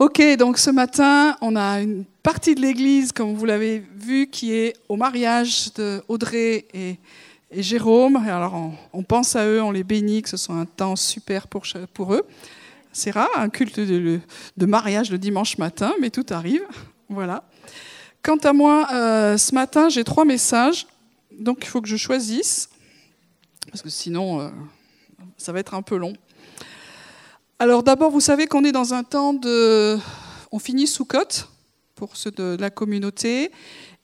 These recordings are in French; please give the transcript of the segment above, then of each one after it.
Ok, donc ce matin, on a une partie de l'église, comme vous l'avez vu, qui est au mariage de Audrey et, Jérôme. alors, on, pense à eux, on les bénit, que ce soit un temps super pour, eux. C'est rare, un culte de, de, mariage le dimanche matin, mais tout arrive. Voilà. Quant à moi, euh, ce matin, j'ai trois messages, donc il faut que je choisisse, parce que sinon, euh, ça va être un peu long. Alors d'abord, vous savez qu'on est dans un temps de... On finit sous pour ceux de la communauté.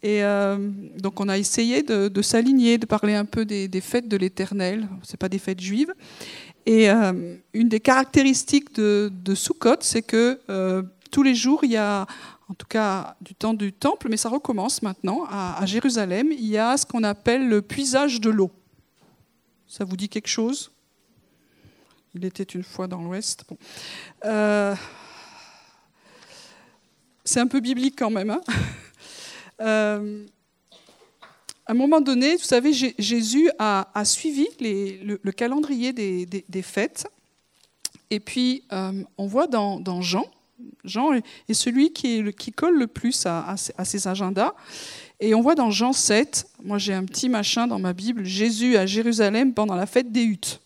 Et euh, donc on a essayé de, s'aligner, de parler un peu des, fêtes de l'Éternel. Ce pas des fêtes juives. Et euh, une des caractéristiques de, de c'est que euh, tous les jours, il y a, en tout cas du temps du temple, mais ça recommence maintenant, à Jérusalem, il y a ce qu'on appelle le puisage de l'eau. Ça vous dit quelque chose? Il était une fois dans l'Ouest. Euh, c'est un peu biblique quand même. Hein. Euh, à un moment donné, vous savez, Jésus a, suivi le, calendrier des, fêtes. Et puis, euh, on voit dans, Jean, Jean est, celui qui, colle le plus à, à, ses agendas. Et on voit dans Jean 7, moi j'ai un petit machin dans ma Bible, Jésus à Jérusalem pendant la fête des huttes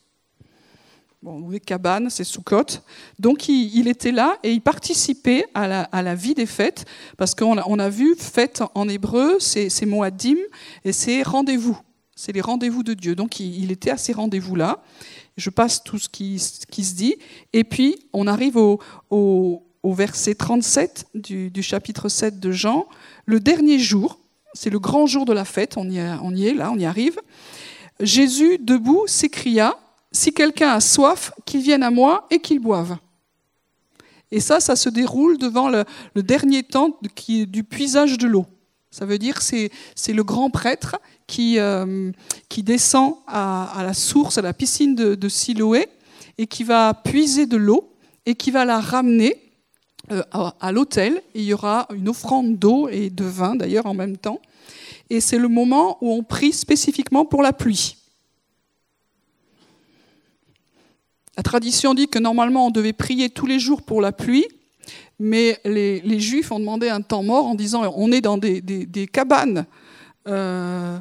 bon, les cabanes, c'est Soukot. Donc il, était là et il participait à la, vie des fêtes, parce qu'on a, vu fête en hébreu, c'est, c'est Moadim, et c'est rendez-vous. C'est les rendez-vous de Dieu. Donc il, était à ces rendez-vous-là. Je passe tout ce qui, se dit. Et puis on arrive au, verset 37 du, du, chapitre 7 de Jean. Le dernier jour, c'est le grand jour de la fête, on y est là, on y arrive. Jésus, debout, s'écria si quelqu'un a soif, qu'il vienne à moi et qu'il boive. Et ça, ça se déroule devant le, dernier temps qui, du puisage de l'eau. Ça veut dire que c'est le grand prêtre qui, euh, qui descend à, la source, à la piscine de, Siloé, et qui va puiser de l'eau et qui va la ramener euh, à, à l'autel. Il y aura une offrande d'eau et de vin d'ailleurs en même temps. Et c'est le moment où on prie spécifiquement pour la pluie. La tradition dit que normalement on devait prier tous les jours pour la pluie, mais les, Juifs ont demandé un temps mort en disant on est dans des, cabanes euh,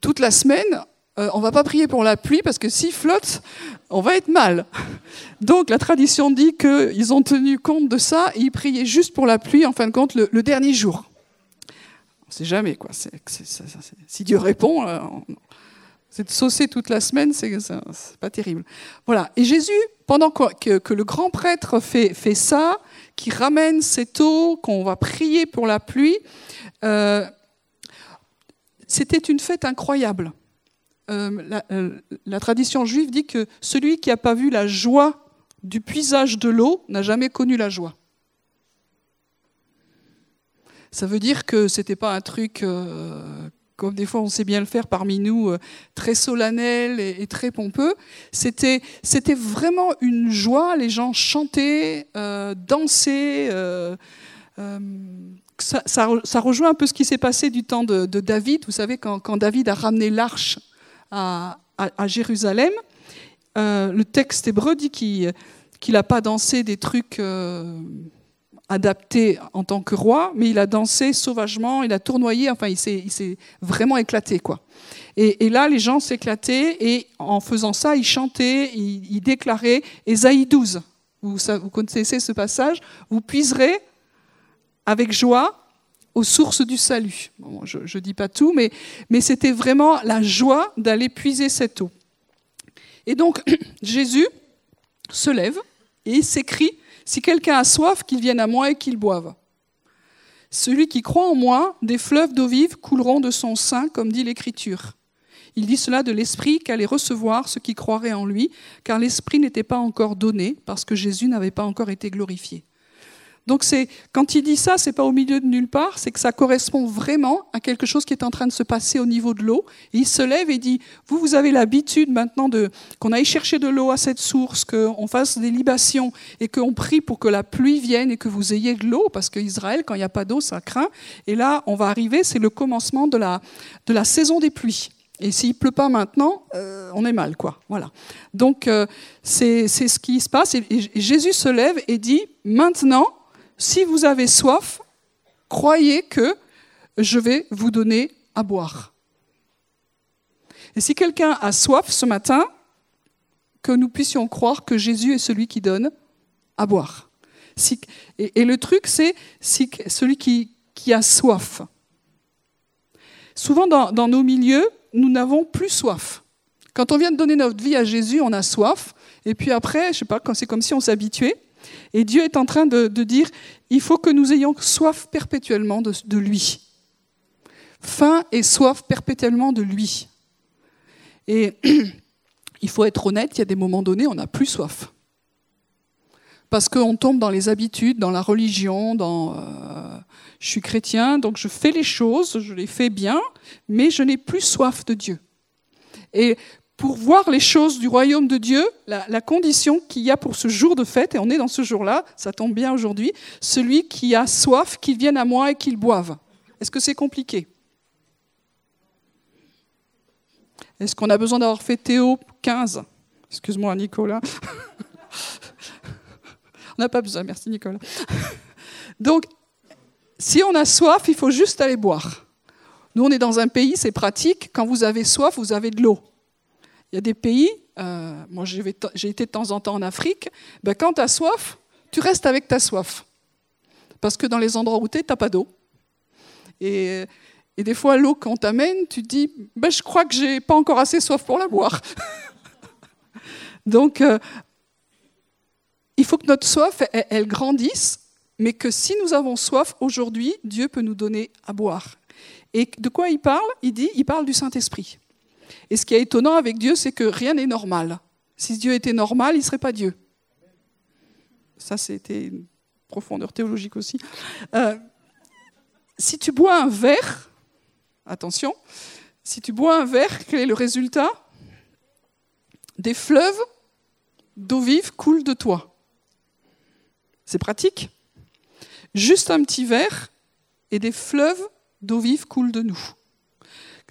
toute la semaine, euh, on va pas prier pour la pluie parce que s'il flotte, on va être mal. Donc la tradition dit qu'ils ont tenu compte de ça et ils priaient juste pour la pluie, en fin de compte, le, dernier jour. On ne sait jamais, quoi. si Dieu répond, euh, c'est de saucer toute la semaine, c'est pas terrible. Voilà. Et Jésus, pendant que, le grand prêtre fait, ça, qui ramène cette eau, qu'on va prier pour la pluie, euh, c'était une fête incroyable. Euh, euh, la, tradition juive dit que celui qui n'a pas vu la joie du puisage de l'eau n'a jamais connu la joie. Ça veut dire que c'était pas un truc comme des fois on sait bien le faire parmi nous, euh, très solennel et, très pompeux. C'était, vraiment une joie, les gens chantaient, euh, dansaient. Euh, ça, rejoint un peu ce qui s'est passé du temps de, David. Vous savez, quand, David a ramené l'arche à, à, Jérusalem, le texte hébreu dit qu'il n'a pas dansé des trucs adapté en tant que roi, mais il a dansé sauvagement, il a tournoyé, enfin il s'est vraiment éclaté. quoi. Et, là, les gens s'éclataient et en faisant ça, ils chantaient, ils, déclaraient Ésaïe 12. Vous, connaissez ce passage Vous puiserez avec joie aux sources du salut. je ne dis pas tout, mais, mais c'était vraiment la joie d'aller puiser cette eau. Et donc, Jésus se lève et s'écrit si quelqu'un a soif, qu'il vienne à moi et qu'il boive. Celui qui croit en moi, des fleuves d'eau vive couleront de son sein, comme dit l'Écriture. Il dit cela de l'Esprit qu'allait recevoir ceux qui croiraient en lui, car l'Esprit n'était pas encore donné, parce que Jésus n'avait pas encore été glorifié. Donc c'est quand il dit ça, c'est pas au milieu de nulle part, c'est que ça correspond vraiment à quelque chose qui est en train de se passer au niveau de l'eau. il se lève et dit vous vous avez l'habitude maintenant de qu'on aille chercher de l'eau à cette source, qu'on fasse des libations et qu'on prie pour que la pluie vienne et que vous ayez de l'eau parce qu'Israël quand il n'y a pas d'eau ça craint. Et là on va arriver, c'est le commencement de la de la saison des pluies. Et s'il pleut pas maintenant, euh, on est mal, quoi. Voilà. Donc euh, c'est ce qui se passe. et Jésus se lève et dit maintenant si vous avez soif, croyez que je vais vous donner à boire. Et si quelqu'un a soif ce matin, que nous puissions croire que Jésus est celui qui donne à boire. et, le truc, c'est celui qui, a soif. Souvent dans, nos milieux, nous n'avons plus soif. Quand on vient de donner notre vie à Jésus, on a soif. Et puis après, je sais pas, c'est comme si on s'habituait. Et Dieu est en train de, dire, il faut que nous ayons soif perpétuellement de lui. Faim et soif perpétuellement de lui. Et il faut être honnête, il y a des moments donnés, on n'a plus soif. Parce qu'on tombe dans les habitudes, dans la religion, dans... Euh, je suis chrétien, donc je fais les choses, je les fais bien, mais je n'ai plus soif de Dieu. Pour voir les choses du royaume de Dieu, la, condition qu'il y a pour ce jour de fête, et on est dans ce jour-là, ça tombe bien aujourd'hui, celui qui a soif, qu'il vienne à moi et qu'il boive. Est-ce que c'est compliqué? Est-ce qu'on a besoin d'avoir fait Théo 15 Excuse-moi, Nicolas. on n'a pas besoin, merci Nicolas. Donc, si on a soif, il faut juste aller boire. Nous, on est dans un pays, c'est pratique. Quand vous avez soif, vous avez de l'eau. Il y a des pays, euh, moi j'ai été de temps en temps en Afrique, ben, quand tu as soif, tu restes avec ta soif. Parce que dans les endroits où tu es, tu n'as pas d'eau. Et des fois, l'eau qu'on t'amène, tu te dis, ben, je crois que j'ai pas encore assez soif pour la boire. Donc, euh, il faut que notre soif, elle, grandisse, mais que si nous avons soif aujourd'hui, Dieu peut nous donner à boire. Et de quoi il parle? Il dit, il parle du Saint-Esprit. Et ce qui est étonnant avec Dieu, c'est que rien n'est normal. Si Dieu était normal, il ne serait pas Dieu. Ça, c'était une profondeur théologique aussi. Euh, si tu bois un verre, Attention, si tu bois un verre, quel est le résultat? Des fleuves d'eau vive coulent de toi. C'est pratique. Juste un petit verre et des fleuves d'eau vive coulent de nous.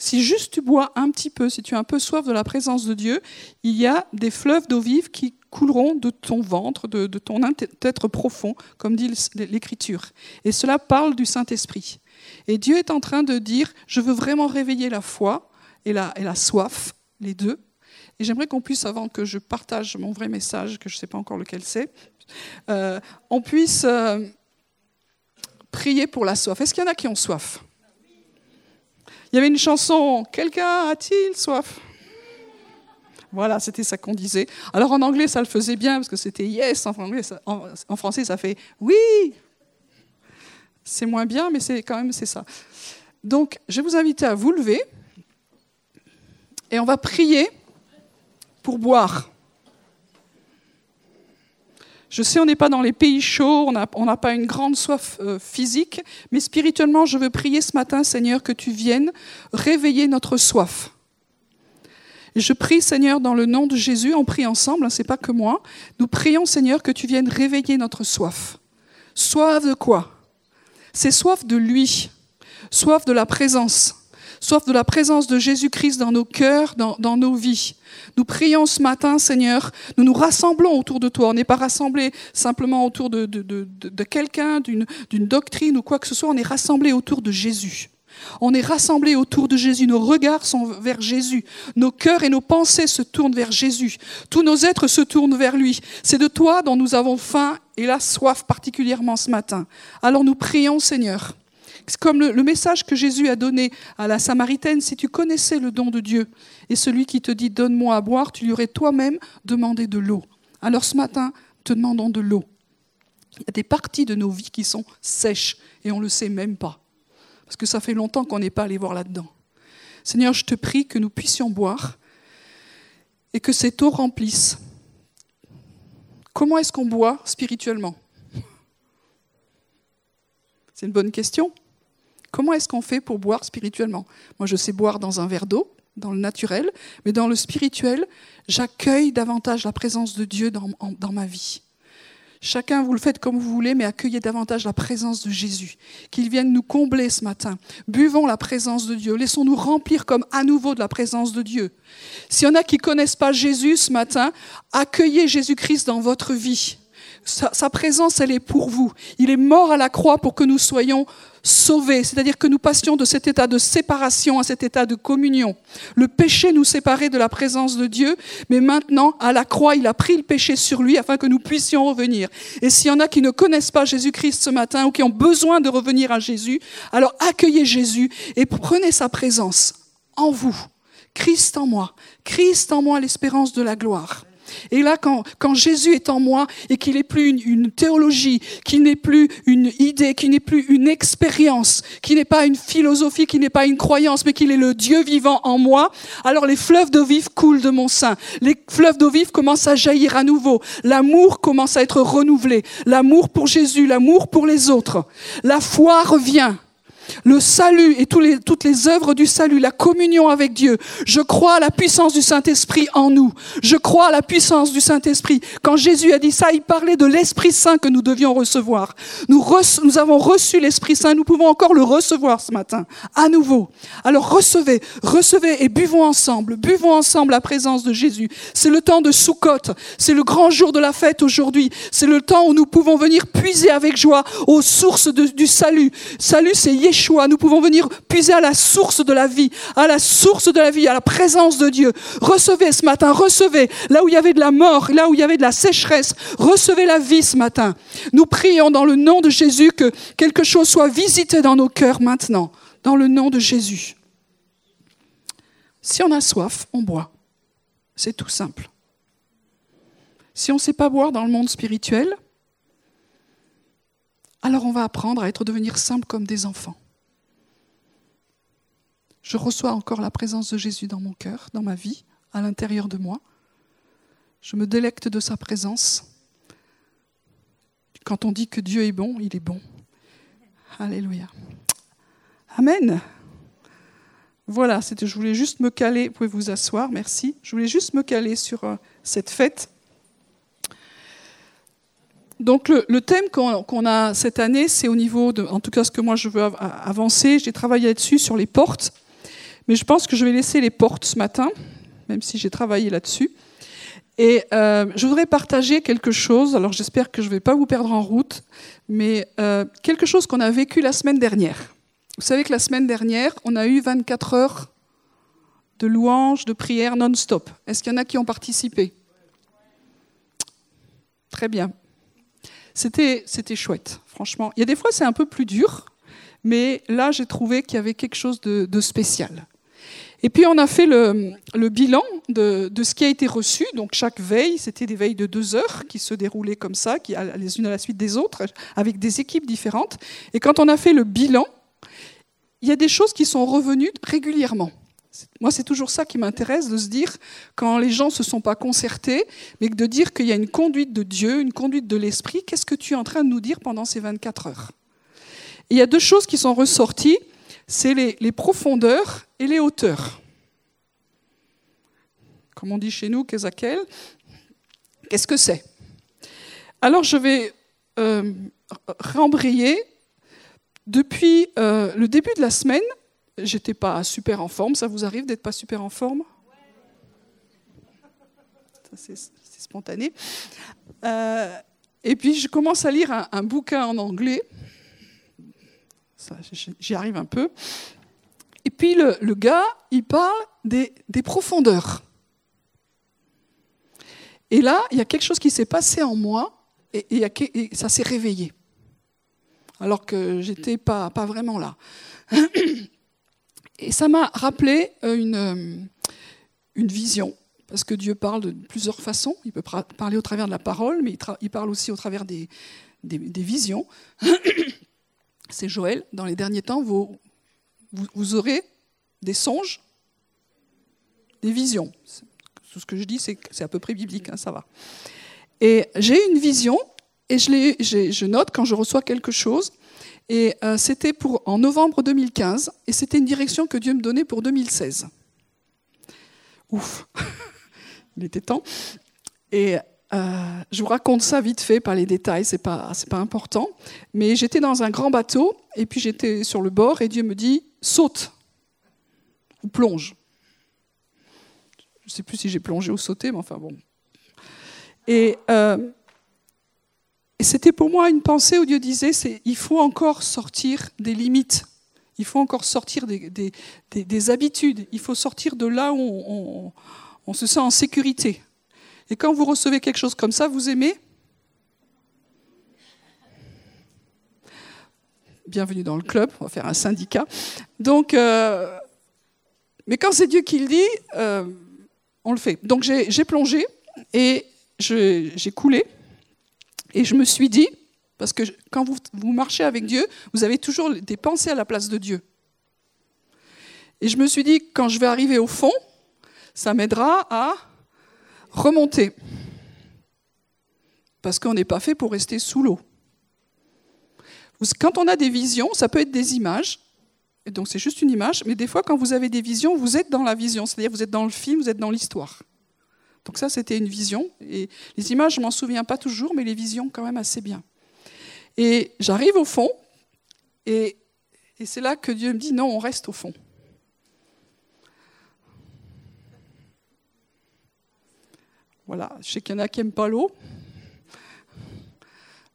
Si juste tu bois un petit peu, si tu as un peu soif de la présence de Dieu, il y a des fleuves d'eau vive qui couleront de ton ventre, de, ton être profond, comme dit l'Écriture. Et cela parle du Saint-Esprit. Et Dieu est en train de dire, je veux vraiment réveiller la foi et la, et la soif, les deux. Et j'aimerais qu'on puisse, avant que je partage mon vrai message, que je ne sais pas encore lequel c'est, euh, on puisse euh, prier pour la soif. Est-ce qu'il y en a qui ont soif? Il y avait une chanson, quelqu'un a-t-il soif? Voilà, c'était ça qu'on disait. Alors en anglais, ça le faisait bien parce que c'était yes. En, français, ça fait oui. C'est moins bien, mais c'est quand même c'est ça. Donc, je vais vous inviter à vous lever et on va prier pour boire. Je sais, on n'est pas dans les pays chauds, on n'a pas une grande soif euh, physique, mais spirituellement, je veux prier ce matin, Seigneur, que tu viennes réveiller notre soif. Et je prie, Seigneur, dans le nom de Jésus, on prie ensemble, hein, c'est pas que moi. Nous prions, Seigneur, que tu viennes réveiller notre soif. Soif de quoi? C'est soif de lui, soif de la présence, soif de la présence de Jésus-Christ dans nos cœurs, dans, nos vies. Nous prions ce matin, Seigneur, nous nous rassemblons autour de toi. On n'est pas rassemblés simplement autour de, de quelqu'un, d'une doctrine ou quoi que ce soit, on est rassemblés autour de Jésus. On est rassemblés autour de Jésus, nos regards sont vers Jésus, nos cœurs et nos pensées se tournent vers Jésus, tous nos êtres se tournent vers lui. C'est de toi dont nous avons faim et la soif particulièrement ce matin. Alors nous prions Seigneur. C'est comme le, le, message que Jésus a donné à la Samaritaine, si tu connaissais le don de Dieu et celui qui te dit donne-moi à boire, tu lui aurais toi-même demandé de l'eau. Alors ce matin, te demandons de l'eau. Il y a des parties de nos vies qui sont sèches et on ne le sait même pas parce que ça fait longtemps qu'on n'est pas allé voir là-dedans. Seigneur, je te prie que nous puissions boire et que cette eau remplisse. Comment est-ce qu'on boit spirituellement? C'est une bonne question. Comment est-ce qu'on fait pour boire spirituellement? Moi, je sais boire dans un verre d'eau, dans le naturel, mais dans le spirituel, j'accueille davantage la présence de Dieu dans, ma vie. Chacun, vous le faites comme vous voulez, mais accueillez davantage la présence de Jésus. Qu'il vienne nous combler ce matin. Buvons la présence de Dieu. Laissons-nous remplir comme à nouveau de la présence de Dieu. S'il y en a qui connaissent pas Jésus ce matin, accueillez Jésus-Christ dans votre vie. Sa, présence, elle est pour vous. Il est mort à la croix pour que nous soyons sauvés, c'est-à-dire que nous passions de cet état de séparation à cet état de communion. Le péché nous séparait de la présence de Dieu, mais maintenant, à la croix, il a pris le péché sur lui afin que nous puissions revenir. Et s'il y en a qui ne connaissent pas Jésus-Christ ce matin ou qui ont besoin de revenir à Jésus, alors accueillez Jésus et prenez sa présence en vous. Christ en moi, Christ en moi, l'espérance de la gloire. Et là, quand, quand Jésus est en moi et qu'il n'est plus une, théologie, qu'il n'est plus une idée, qu'il n'est plus une expérience, qu'il n'est pas une philosophie, qu'il n'est pas une croyance, mais qu'il est le Dieu vivant en moi, alors les fleuves d'eau vive coulent de mon sein. Les fleuves d'eau vive commencent à jaillir à nouveau. L'amour commence à être renouvelé. L'amour pour Jésus, l'amour pour les autres. La foi revient le salut et toutes les œuvres du salut, la communion avec Dieu. Je crois à la puissance du Saint-Esprit en nous. Je crois à la puissance du Saint-Esprit. Quand Jésus a dit ça, il parlait de l'Esprit Saint que nous devions recevoir. Nous, avons reçu l'Esprit Saint, nous pouvons encore le recevoir ce matin, à nouveau. Alors recevez, recevez et buvons ensemble, buvons ensemble la présence de Jésus. C'est le temps de Soukhot, c'est le grand jour de la fête aujourd'hui. C'est le temps où nous pouvons venir puiser avec joie aux sources du salut. Salut, c'est Yeshua nous pouvons venir puiser à la source de la vie, à la source de la vie, à la présence de Dieu. Recevez ce matin, recevez là où il y avait de la mort, là où il y avait de la sécheresse, recevez la vie ce matin. Nous prions dans le nom de Jésus que quelque chose soit visité dans nos cœurs maintenant, dans le nom de Jésus. Si on a soif, on boit. C'est tout simple. Si on ne sait pas boire dans le monde spirituel, alors on va apprendre à être devenir simple comme des enfants. Je reçois encore la présence de Jésus dans mon cœur, dans ma vie, à l'intérieur de moi. Je me délecte de sa présence. Quand on dit que Dieu est bon, il est bon. Alléluia. Amen. Voilà, je voulais juste me caler, vous pouvez vous asseoir, merci. Je voulais juste me caler sur euh, cette fête. Donc le, thème qu'on a cette année, c'est au niveau de, en tout cas ce que moi je veux avancer, j'ai travaillé là-dessus sur les portes. Mais je pense que je vais laisser les portes ce matin, même si j'ai travaillé là-dessus. Et euh, je voudrais partager quelque chose, alors j'espère que je ne vais pas vous perdre en route, mais euh, quelque chose qu'on a vécu la semaine dernière. Vous savez que la semaine dernière, on a eu 24 heures de louanges, de prières non-stop. Est-ce qu'il y en a qui ont participé? Très bien. C'était, c'était chouette, franchement. Il y a des fois, c'est un peu plus dur, mais là, j'ai trouvé qu'il y avait quelque chose de spécial. Et puis on a fait le, bilan de, ce qui a été reçu. Donc chaque veille, c'était des veilles de deux heures qui se déroulaient comme ça, qui, les unes à la suite des autres, avec des équipes différentes. Et quand on a fait le bilan, il y a des choses qui sont revenues régulièrement. Moi, c'est toujours ça qui m'intéresse, de se dire, quand les gens ne se sont pas concertés, mais de dire qu'il y a une conduite de Dieu, une conduite de l'Esprit, qu'est-ce que tu es en train de nous dire pendant ces 24 heures? Il y a deux choses qui sont ressorties c'est les, profondeurs et les hauteurs. Comme on dit chez nous, qu'est-ce que c'est? Alors je vais euh, rembrayer. Depuis euh, le début de la semaine, j'étais pas super en forme. Ça vous arrive d'être pas super en forme? C'est spontané. Euh, et puis je commence à lire un bouquin en anglais J'y arrive un peu. Et puis le, gars, il parle des, profondeurs. Et là, il y a quelque chose qui s'est passé en moi et, ça s'est réveillé. Alors que j'étais pas, pas vraiment là. Et ça m'a rappelé euh, une, euh, une vision. Parce que Dieu parle de plusieurs façons. Il peut parler au travers de la parole, mais il, parle aussi au travers des visions. C'est Joël, dans les derniers temps, vous, aurez des songes, des visions. Tout ce que je dis, c'est à peu près biblique, hein, ça va. Et j'ai une vision, et je, note quand je reçois quelque chose, et euh, c'était en novembre 2015, et c'était une direction que Dieu me donnait pour 2016. Ouf, il était temps. Et euh, je vous raconte ça vite fait, par les détails, c'est pas, pas important. Mais j'étais dans un grand bateau, et puis j'étais sur le bord, et Dieu me dit saute ou plonge. Je ne sais plus si j'ai plongé ou sauté, mais enfin bon. Et, euh, c'était pour moi une pensée où Dieu disait, il faut encore sortir des limites, il faut encore sortir des, des, habitudes, il faut sortir de là où on se sent en sécurité. Et quand vous recevez quelque chose comme ça, vous aimez Bienvenue dans le club, on va faire un syndicat. Donc, euh, mais quand c'est Dieu qui le dit, euh, on le fait. Donc j'ai plongé et j'ai coulé. Et je me suis dit, parce que quand vous, vous marchez avec Dieu, vous avez toujours des pensées à la place de Dieu. Et je me suis dit, quand je vais arriver au fond, ça m'aidera à remonter. Parce qu'on n'est pas fait pour rester sous l'eau. Quand on a des visions, ça peut être des images, donc c'est juste une image, mais des fois quand vous avez des visions, vous êtes dans la vision, c'est-à-dire vous êtes dans le film, vous êtes dans l'histoire. Donc ça, c'était une vision. Et les images, je m'en souviens pas toujours, mais les visions, quand même assez bien. Et j'arrive au fond, et c'est là que Dieu me dit, non, on reste au fond. Voilà, je sais qu'il y en a qui n'aiment pas l'eau.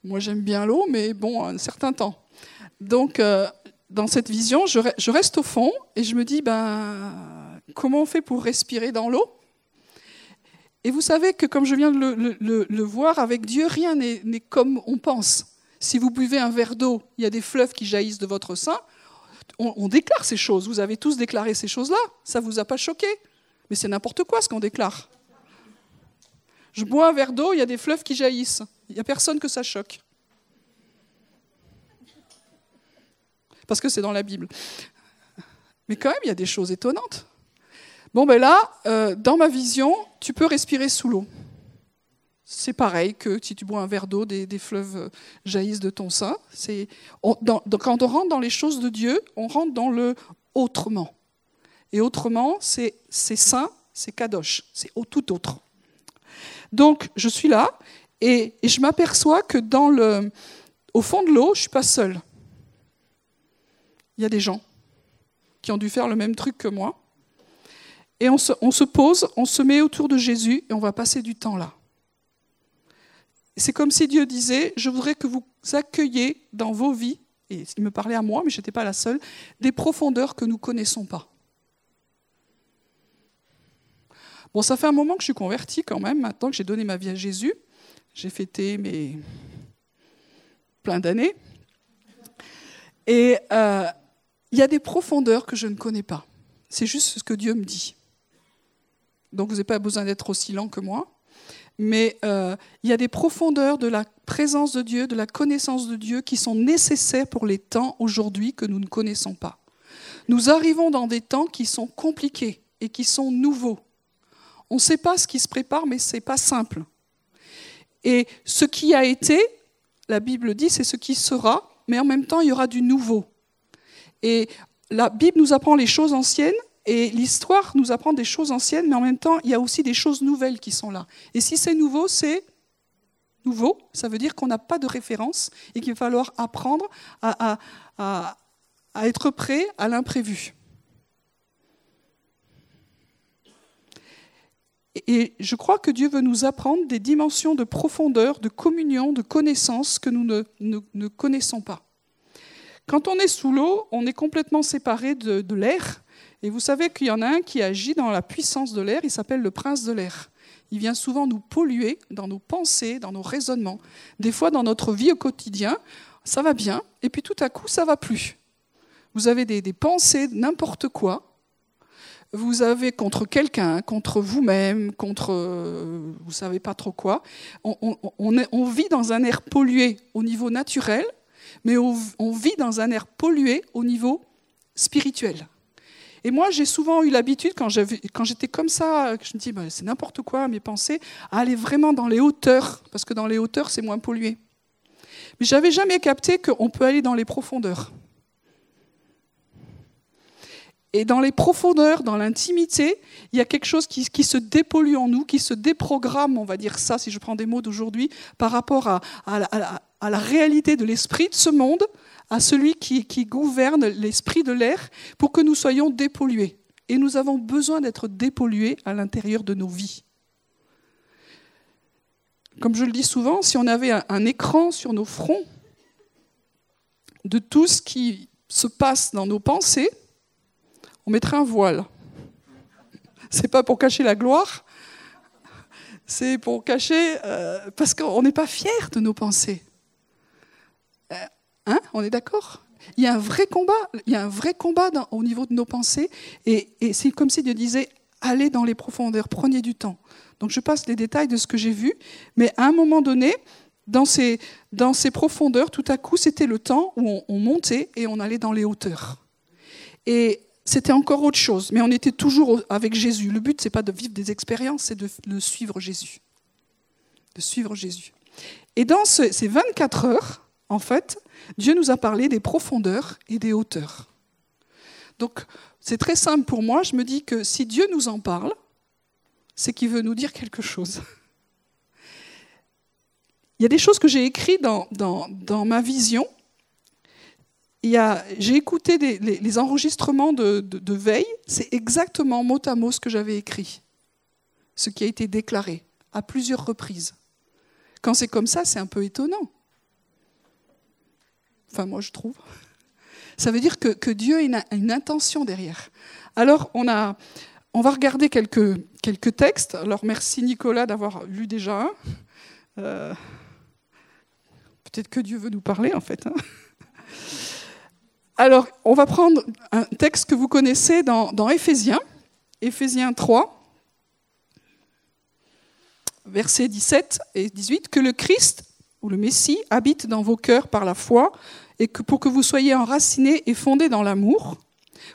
Moi, j'aime bien l'eau, mais bon, un certain temps. Donc, euh, dans cette vision, je, reste au fond et je me dis, ben, comment on fait pour respirer dans l'eau? Et vous savez que, comme je viens de le, voir avec Dieu, rien n'est comme on pense. Si vous buvez un verre d'eau, il y a des fleuves qui jaillissent de votre sein, on, on déclare ces choses. Vous avez tous déclaré ces choses-là. Ça ne vous a pas choqué? Mais c'est n'importe quoi ce qu'on déclare. Je bois un verre d'eau, il y a des fleuves qui jaillissent. Il n'y a personne que ça choque. Parce que c'est dans la Bible. Mais quand même, il y a des choses étonnantes. Bon, ben là, euh, dans ma vision, tu peux respirer sous l'eau. C'est pareil que si tu bois un verre d'eau, des, fleuves jaillissent de ton sein. quand on rentre dans les choses de Dieu, on rentre dans le autrement. Et autrement, c'est saint, c'est kadosh, c'est tout autre. Donc, je suis là et, je m'aperçois que dans le, au fond de l'eau, je ne suis pas seule. Il y a des gens qui ont dû faire le même truc que moi. Et on se, on se pose, on se met autour de Jésus et on va passer du temps là. C'est comme si Dieu disait, je voudrais que vous accueilliez dans vos vies, et il me parlait à moi, mais je n'étais pas la seule, des profondeurs que nous ne connaissons pas. Bon, ça fait un moment que je suis convertie quand même, maintenant que j'ai donné ma vie à Jésus. J'ai fêté mes plein d'années. Et euh, il y a des profondeurs que je ne connais pas. C'est juste ce que Dieu me dit. Donc vous n'avez pas besoin d'être aussi lent que moi. Mais euh, il y a des profondeurs de la présence de Dieu, de la connaissance de Dieu qui sont nécessaires pour les temps aujourd'hui que nous ne connaissons pas. Nous arrivons dans des temps qui sont compliqués et qui sont nouveaux. On ne sait pas ce qui se prépare, mais ce n'est pas simple. Et ce qui a été, la Bible dit, c'est ce qui sera, mais en même temps, il y aura du nouveau. Et la Bible nous apprend les choses anciennes, et l'histoire nous apprend des choses anciennes, mais en même temps, il y a aussi des choses nouvelles qui sont là. Et si c'est nouveau, c'est nouveau, ça veut dire qu'on n'a pas de référence et qu'il va falloir apprendre à, être prêt à l'imprévu. Et je crois que Dieu veut nous apprendre des dimensions de profondeur, de communion, de connaissance que nous ne, connaissons pas. Quand on est sous l'eau, on est complètement séparé de, l'air. Et vous savez qu'il y en a un qui agit dans la puissance de l'air, il s'appelle le prince de l'air. Il vient souvent nous polluer dans nos pensées, dans nos raisonnements. Des fois, dans notre vie au quotidien, ça va bien, et puis tout à coup, ça va plus. Vous avez des, des pensées, n'importe quoi, vous avez contre quelqu'un, contre vous-même, contre euh, vous savez pas trop quoi. On, vit dans un air pollué au niveau naturel, mais on, vit dans un air pollué au niveau spirituel. Et moi, j'ai souvent eu l'habitude, quand j'étais comme ça, je me dis, bah, c'est n'importe quoi, mes pensées, à aller vraiment dans les hauteurs, parce que dans les hauteurs, c'est moins pollué. Mais j'avais jamais capté qu'on peut aller dans les profondeurs. Et dans les profondeurs, dans l'intimité, il y a quelque chose qui, se dépollue en nous, qui se déprogramme, on va dire ça, si je prends des mots d'aujourd'hui, par rapport à, la, réalité de l'esprit de ce monde, à celui qui, qui gouverne l'esprit de l'air, pour que nous soyons dépollués. Et nous avons besoin d'être dépollués à l'intérieur de nos vies. comme je le dis souvent, si on avait un, écran sur nos fronts de tout ce qui se passe dans nos pensées, on mettrait un voile. C'est pas pour cacher la gloire, c'est pour cacher euh, parce qu'on n'est pas fier de nos pensées. Euh, hein On est d'accord? Il y a un vrai combat. Il y a un vrai combat au niveau de nos pensées, et, c'est comme si Dieu disait allez dans les profondeurs, prenez du temps. Donc je passe les détails de ce que j'ai vu, mais à un moment donné, dans ces, dans ces profondeurs, tout à coup, c'était le temps où on, montait et on allait dans les hauteurs. Et c'était encore autre chose, mais on était toujours avec Jésus. Le but, c'est pas de vivre des expériences, c'est de, suivre Jésus. De suivre Jésus. Et dans ces 24 heures, en fait, Dieu nous a parlé des profondeurs et des hauteurs. Donc, c'est très simple pour moi. Je me dis que si Dieu nous en parle, c'est qu'il veut nous dire quelque chose. Il y a des choses que j'ai écrites dans, dans, ma vision. J'ai écouté les, enregistrements de, veille, c'est exactement mot à mot ce que j'avais écrit, ce qui a été déclaré à plusieurs reprises. Quand c'est comme ça, c'est un peu étonnant. Enfin, moi, je trouve. Ça veut dire que, Dieu a une, intention derrière. Alors, on va regarder quelques, quelques textes. Alors merci Nicolas d'avoir lu déjà un. Euh, peut-être que Dieu veut nous parler en fait. Hein. Alors on va prendre un texte que vous connaissez dans, Éphésiens, Éphésiens 3, versets 17 et 18, que le Christ ou le Messie habite dans vos cœurs par la foi et que pour que vous soyez enracinés et fondés dans l'amour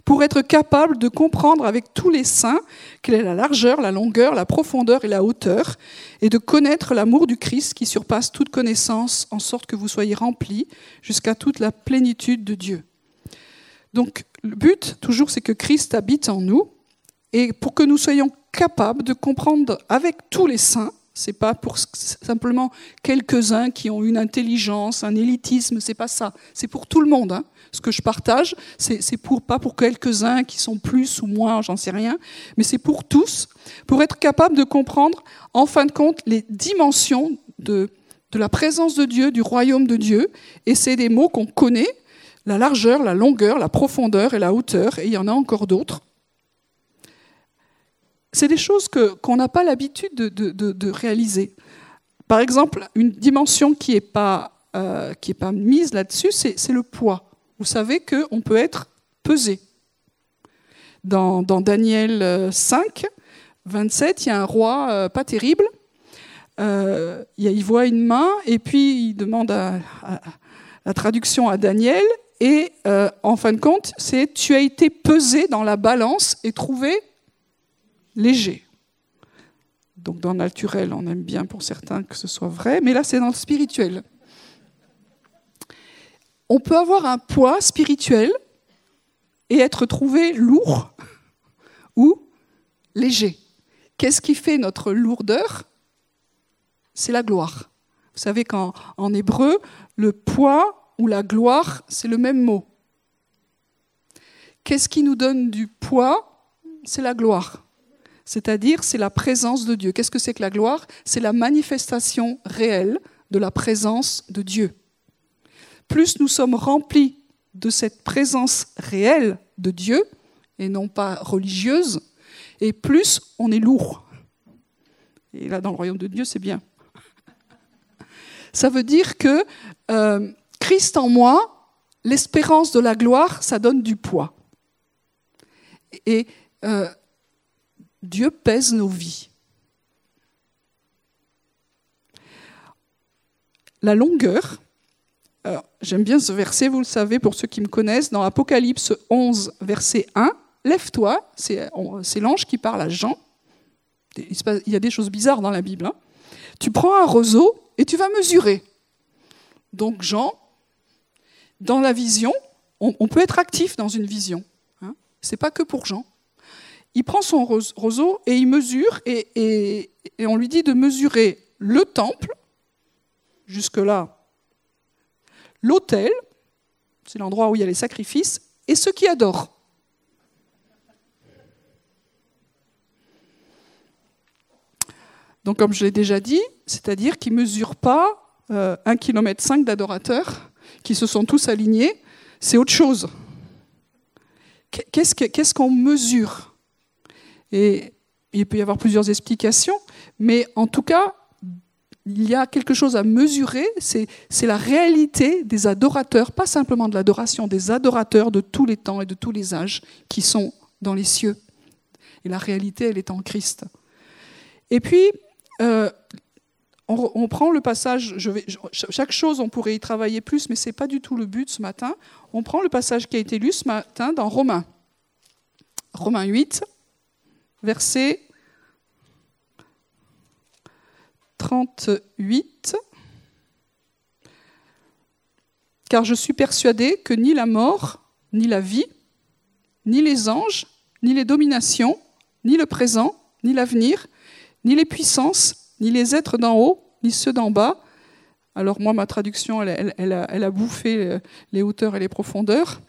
pour être capable de comprendre avec tous les saints quelle est la largeur, la longueur, la profondeur et la hauteur, et de connaître l'amour du Christ qui surpasse toute connaissance, en sorte que vous soyez remplis jusqu'à toute la plénitude de Dieu. Donc le but, toujours, c'est que Christ habite en nous, et pour que nous soyons capables de comprendre avec tous les saints, c'est pas pour simplement quelques-uns qui ont une intelligence, un élitisme, c'est pas ça. C'est pour tout le monde. Hein ce que je partage, c'est pour, pas pour quelques-uns qui sont plus ou moins, j'en sais rien, mais c'est pour tous, pour être capable de comprendre, en fin de compte, les dimensions de, de la présence de Dieu, du royaume de Dieu. Et c'est des mots qu'on connaît, la largeur, la longueur, la profondeur et la hauteur, et il y en a encore d'autres. C'est des choses qu'on n'a pas l'habitude de, de, réaliser. Par exemple, une dimension qui n'est pas, euh, est pas mise là-dessus, c'est le poids vous savez qu'on peut être pesé. Dans, Daniel 5, 27, il y a un roi euh, pas terrible. Euh, il voit une main et puis il demande la traduction à Daniel. Et euh, en fin de compte, c'est tu as été pesé dans la balance et trouvé léger. Donc dans le naturel, on aime bien pour certains que ce soit vrai, mais là c'est dans le spirituel on peut avoir un poids spirituel et être trouvé lourd ou léger. Qu'est-ce qui fait notre lourdeur? C'est la gloire. Vous savez qu'en hébreu, le poids ou la gloire, c'est le même mot. Qu'est-ce qui nous donne du poids? C'est la gloire. C'est-à-dire, c'est la présence de Dieu. Qu'est-ce que c'est que la gloire? C'est la manifestation réelle de la présence de Dieu plus nous sommes remplis de cette présence réelle de Dieu, et non pas religieuse, et plus on est lourd. Et là, dans le royaume de Dieu, c'est bien. Ça veut dire que euh, Christ en moi, l'espérance de la gloire, ça donne du poids. Et euh, Dieu pèse nos vies. La longueur, J'aime bien ce verset, vous le savez, pour ceux qui me connaissent, dans Apocalypse 11, verset 1, Lève-toi, c'est l'ange qui parle à Jean. Il y a des choses bizarres dans la Bible. Hein. Tu prends un roseau et tu vas mesurer. Donc Jean, dans la vision, on, peut être actif dans une vision. Hein. Ce n'est pas que pour Jean. Il prend son roseau et il mesure, et on lui dit de mesurer le temple, jusque-là l'autel, c'est l'endroit où il y a les sacrifices, et ceux qui adorent. Donc, comme je l'ai déjà dit, c'est-à-dire qu'ils ne mesurent pas euh, 1,5 km d'adorateurs qui se sont tous alignés, c'est autre chose. Qu'est-ce qu'on mesure? Et il peut y avoir plusieurs explications, mais en tout cas, il y a quelque chose à mesurer, c'est la réalité des adorateurs, pas simplement de l'adoration, des adorateurs de tous les temps et de tous les âges qui sont dans les cieux. Et la réalité, elle est en Christ. Et puis, euh, on, prend le passage, chaque chose, on pourrait y travailler plus, mais ce n'est pas du tout le but ce matin. On prend le passage qui a été lu ce matin dans Romains. Romains 8, verset 38. Car je suis persuadé que ni la mort, ni la vie, ni les anges, ni les dominations, ni le présent, ni l'avenir, ni les puissances, ni les êtres d'en haut, ni ceux d'en bas. Alors moi, ma traduction, elle, a, bouffé les hauteurs et les profondeurs.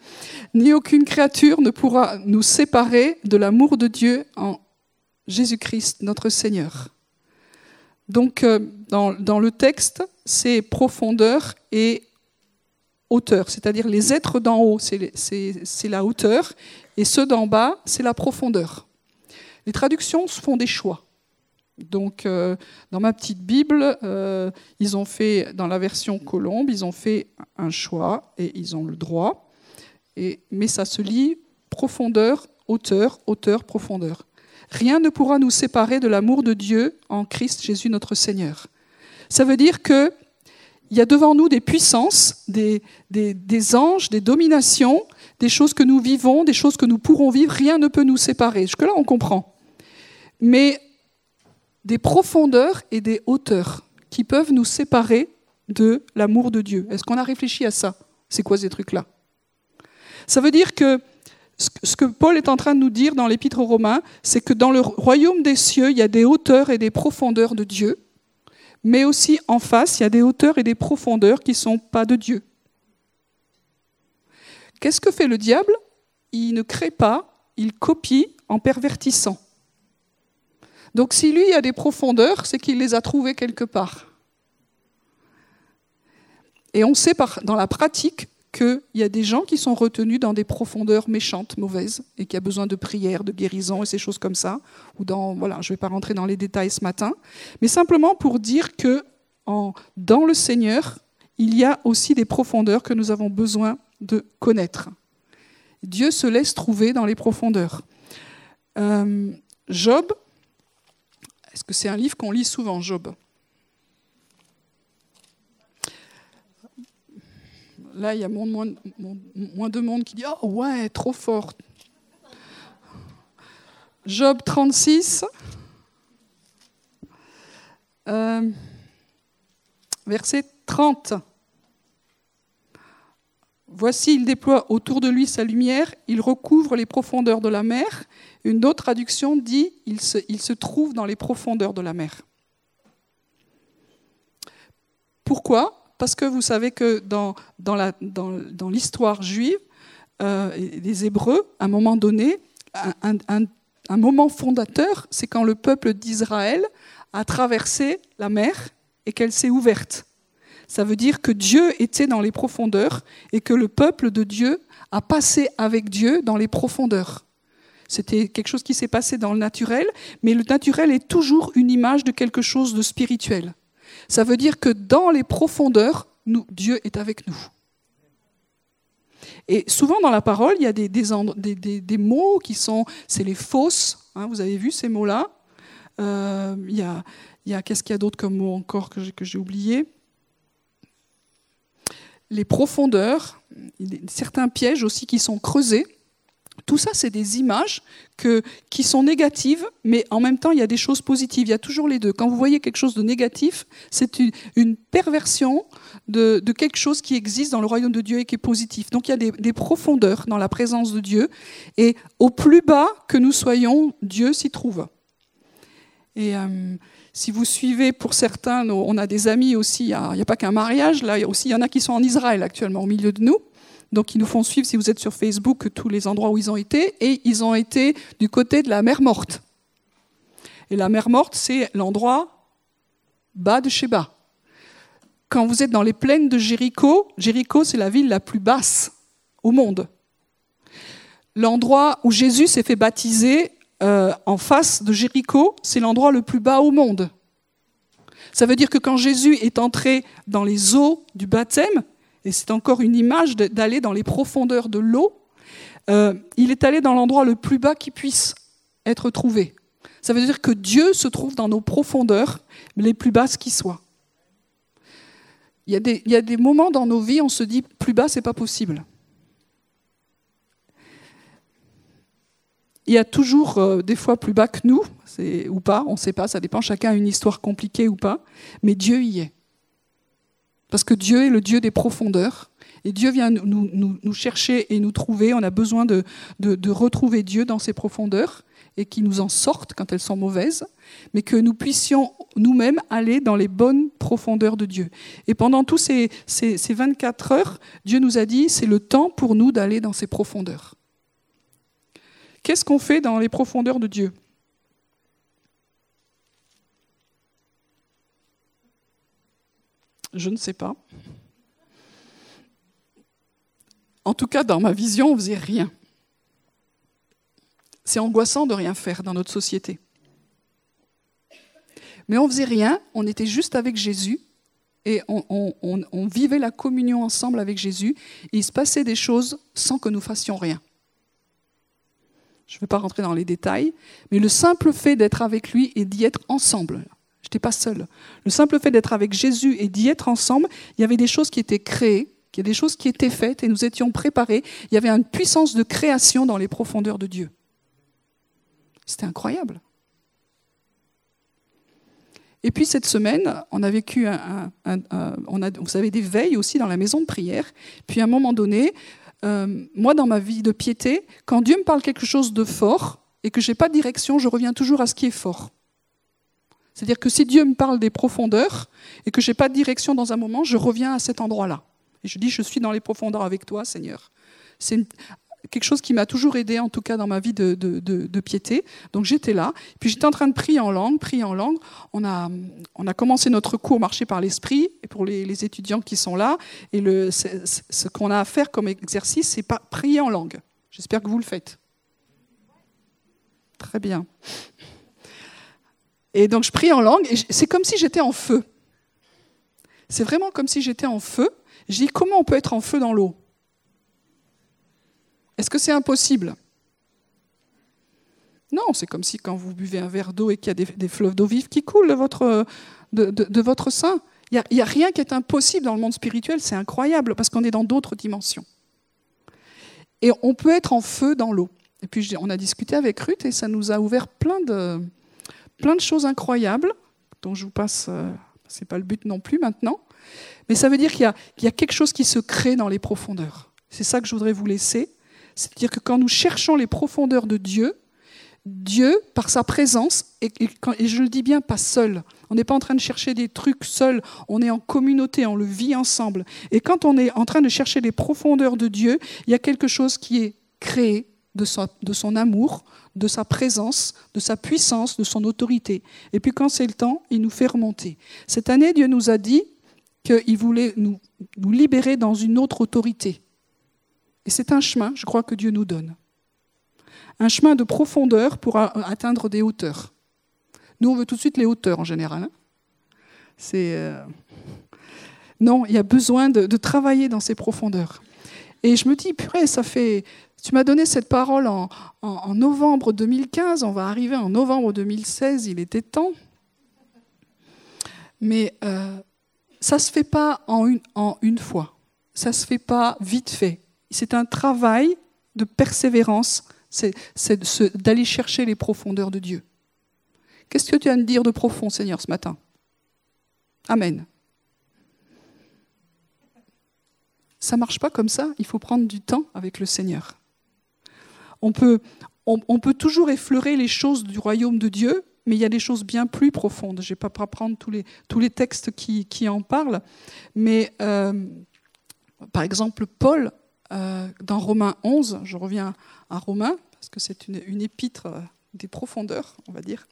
Ni aucune créature ne pourra nous séparer de l'amour de Dieu en Jésus-Christ, notre Seigneur. Donc, euh, dans, dans le texte, c'est profondeur et hauteur, c'est-à-dire les êtres d'en haut, c'est la hauteur, et ceux d'en bas, c'est la profondeur. Les traductions font des choix. Donc, euh, dans ma petite Bible, euh, ils ont fait, dans la version colombe, ils ont fait un choix et ils ont le droit. Et, mais ça se lit profondeur, hauteur, hauteur, profondeur. Rien ne pourra nous séparer de l'amour de Dieu en Christ Jésus notre Seigneur. Ça veut dire que il y a devant nous des puissances, des, des, des, anges, des dominations, des choses que nous vivons, des choses que nous pourrons vivre. Rien ne peut nous séparer. Jusque-là, on comprend. Mais des profondeurs et des hauteurs qui peuvent nous séparer de l'amour de Dieu. Est-ce qu'on a réfléchi à ça C'est quoi ces trucs-là? Ça veut dire que ce que Paul est en train de nous dire dans l'épître aux Romains, c'est que dans le royaume des cieux, il y a des hauteurs et des profondeurs de Dieu, mais aussi en face, il y a des hauteurs et des profondeurs qui ne sont pas de Dieu. Qu'est-ce que fait le diable? Il ne crée pas, il copie en pervertissant. Donc si lui a des profondeurs, c'est qu'il les a trouvées quelque part. Et on sait dans la pratique qu'il y a des gens qui sont retenus dans des profondeurs méchantes, mauvaises, et qui a besoin de prières, de guérison et ces choses comme ça. Ou dans, voilà, je ne vais pas rentrer dans les détails ce matin, mais simplement pour dire que dans le Seigneur, il y a aussi des profondeurs que nous avons besoin de connaître. Dieu se laisse trouver dans les profondeurs. Euh, Job est-ce que c'est un livre qu'on lit souvent, Job? Là, il y a moins, de monde qui dit Oh ouais, trop fort. Job 36, euh, verset 30. Voici, il déploie autour de lui sa lumière, il recouvre les profondeurs de la mer. Une autre traduction dit il se, trouve dans les profondeurs de la mer. Pourquoi? Parce que vous savez que dans, l'histoire juive, euh, des Hébreux, à un moment donné, un moment fondateur, c'est quand le peuple d'Israël a traversé la mer et qu'elle s'est ouverte. Ça veut dire que Dieu était dans les profondeurs et que le peuple de Dieu a passé avec Dieu dans les profondeurs. C'était quelque chose qui s'est passé dans le naturel, mais le naturel est toujours une image de quelque chose de spirituel. Ça veut dire que dans les profondeurs, Dieu est avec nous. Et souvent dans la parole, il y a des, mots qui sont, c'est les fausses, hein, vous avez vu ces mots-là. Euh, il y a, qu'est-ce qu'il y a d'autre comme mots encore que j'ai oublié? Les profondeurs, certains pièges aussi qui sont creusés. Tout ça, c'est des images que, qui sont négatives, mais en même temps, il y a des choses positives. Il y a toujours les deux. Quand vous voyez quelque chose de négatif, c'est une, perversion de, quelque chose qui existe dans le royaume de Dieu et qui est positif. Donc il y a des, profondeurs dans la présence de Dieu. Et au plus bas que nous soyons, Dieu s'y trouve. Et euh, si vous suivez, pour certains, on a des amis aussi, il n'y a, pas qu'un mariage, là aussi, il y en a qui sont en Israël actuellement, au milieu de nous. Donc ils nous font suivre, si vous êtes sur Facebook, tous les endroits où ils ont été, et ils ont été du côté de la mer morte. Et la mer morte, c'est l'endroit bas de chez bas. Quand vous êtes dans les plaines de Jéricho, Jéricho c'est la ville la plus basse au monde. L'endroit où Jésus s'est fait baptiser euh, en face de Jéricho, c'est l'endroit le plus bas au monde. Ça veut dire que quand Jésus est entré dans les eaux du baptême, et c'est encore une image d'aller dans les profondeurs de l'eau, euh, il est allé dans l'endroit le plus bas qui puisse être trouvé. Ça veut dire que Dieu se trouve dans nos profondeurs les plus basses qui soient. Il y, a des, il y a des moments dans nos vies, on se dit plus bas, c'est pas possible. Il y a toujours euh, des fois plus bas que nous, ou pas, on ne sait pas, ça dépend, chacun a une histoire compliquée ou pas, mais Dieu y est. Parce que Dieu est le Dieu des profondeurs, et Dieu vient nous, chercher et nous trouver, on a besoin de, retrouver Dieu dans ses profondeurs, et qu'il nous en sorte quand elles sont mauvaises, mais que nous puissions nous-mêmes aller dans les bonnes profondeurs de Dieu. Et pendant tous ces, ces, ces 24 heures, Dieu nous a dit, c'est le temps pour nous d'aller dans ces profondeurs. Qu'est-ce qu'on fait dans les profondeurs de Dieu? Je ne sais pas. En tout cas, dans ma vision, on ne faisait rien. C'est angoissant de rien faire dans notre société. Mais on ne faisait rien, on était juste avec Jésus et on, vivait la communion ensemble avec Jésus. Et il se passait des choses sans que nous fassions rien. Je ne vais pas rentrer dans les détails, mais le simple fait d'être avec lui et d'y être ensemble, je n'étais pas seul. Le simple fait d'être avec Jésus et d'y être ensemble, il y avait des choses qui étaient créées, il y a des choses qui étaient faites et nous étions préparés. Il y avait une puissance de création dans les profondeurs de Dieu. C'était incroyable. Et puis cette semaine, on a vécu un, vous savez, des veilles aussi dans la maison de prière. Puis à un moment donné, euh, moi, dans ma vie de piété, quand Dieu me parle quelque chose de fort et que je n'ai pas de direction, je reviens toujours à ce qui est fort. C'est-à-dire que si Dieu me parle des profondeurs et que je n'ai pas de direction dans un moment, je reviens à cet endroit-là. Et je dis, je suis dans les profondeurs avec toi, Seigneur. C'est quelque chose qui m'a toujours aidé, en tout cas dans ma vie de, piété. Donc j'étais là, puis j'étais en train de prier en langue, prier en langue. On a, commencé notre cours Marcher par l'Esprit, pour les, étudiants qui sont là, et ce qu'on a à faire comme exercice, c'est pas prier en langue. J'espère que vous le faites. Très bien. Et donc je prie en langue, et c'est comme si j'étais en feu. C'est vraiment comme si j'étais en feu. Je dis, comment on peut être en feu dans l'eau? Est-ce que c'est impossible? Non, c'est comme si quand vous buvez un verre d'eau et qu'il y a des, fleuves d'eau vive qui coulent de votre, de, votre sein. Il n'y a, rien qui est impossible dans le monde spirituel, c'est incroyable, parce qu'on est dans d'autres dimensions. Et on peut être en feu dans l'eau. Et puis on a discuté avec Ruth et ça nous a ouvert plein de, plein de choses incroyables, dont je vous passe, euh, ce n'est pas le but non plus maintenant, mais ça veut dire qu'il y, a quelque chose qui se crée dans les profondeurs. C'est ça que je voudrais vous laisser. C'est-à-dire que quand nous cherchons les profondeurs de Dieu, Dieu, par sa présence, et, je le dis bien, pas seul. On n'est pas en train de chercher des trucs seul, on est en communauté, on le vit ensemble. Et quand on est en train de chercher les profondeurs de Dieu, il y a quelque chose qui est créé de son, amour, de sa présence, de sa puissance, de son autorité. Et puis quand c'est le temps, il nous fait remonter. Cette année, Dieu nous a dit qu'il voulait nous libérer dans une autre autorité. Et c'est un chemin, je crois, que Dieu nous donne. Un chemin de profondeur pour atteindre des hauteurs. Nous, on veut tout de suite les hauteurs en général. Hein. c'est euh, non, il y a besoin de, travailler dans ces profondeurs. Et je me dis, purée, ça fait. Tu m'as donné cette parole en, novembre 2015, on va arriver en novembre 2016, il était temps. Mais euh, ça ne se fait pas en une, en une fois. Ça ne se fait pas vite fait c'est un travail de persévérance, c'est d'aller chercher les profondeurs de Dieu. Qu'est-ce que tu as à me dire de profond, Seigneur, ce matin? Amen. Ça ne marche pas comme ça, il faut prendre du temps avec le Seigneur. On peut, on, peut toujours effleurer les choses du royaume de Dieu, mais il y a des choses bien plus profondes. Je ne vais pas prendre tous les, tous les textes qui, en parlent, mais euh, par exemple, Paul euh, dans Romains 11, je reviens à Romains, parce que c'est une, épître euh, des profondeurs, on va dire.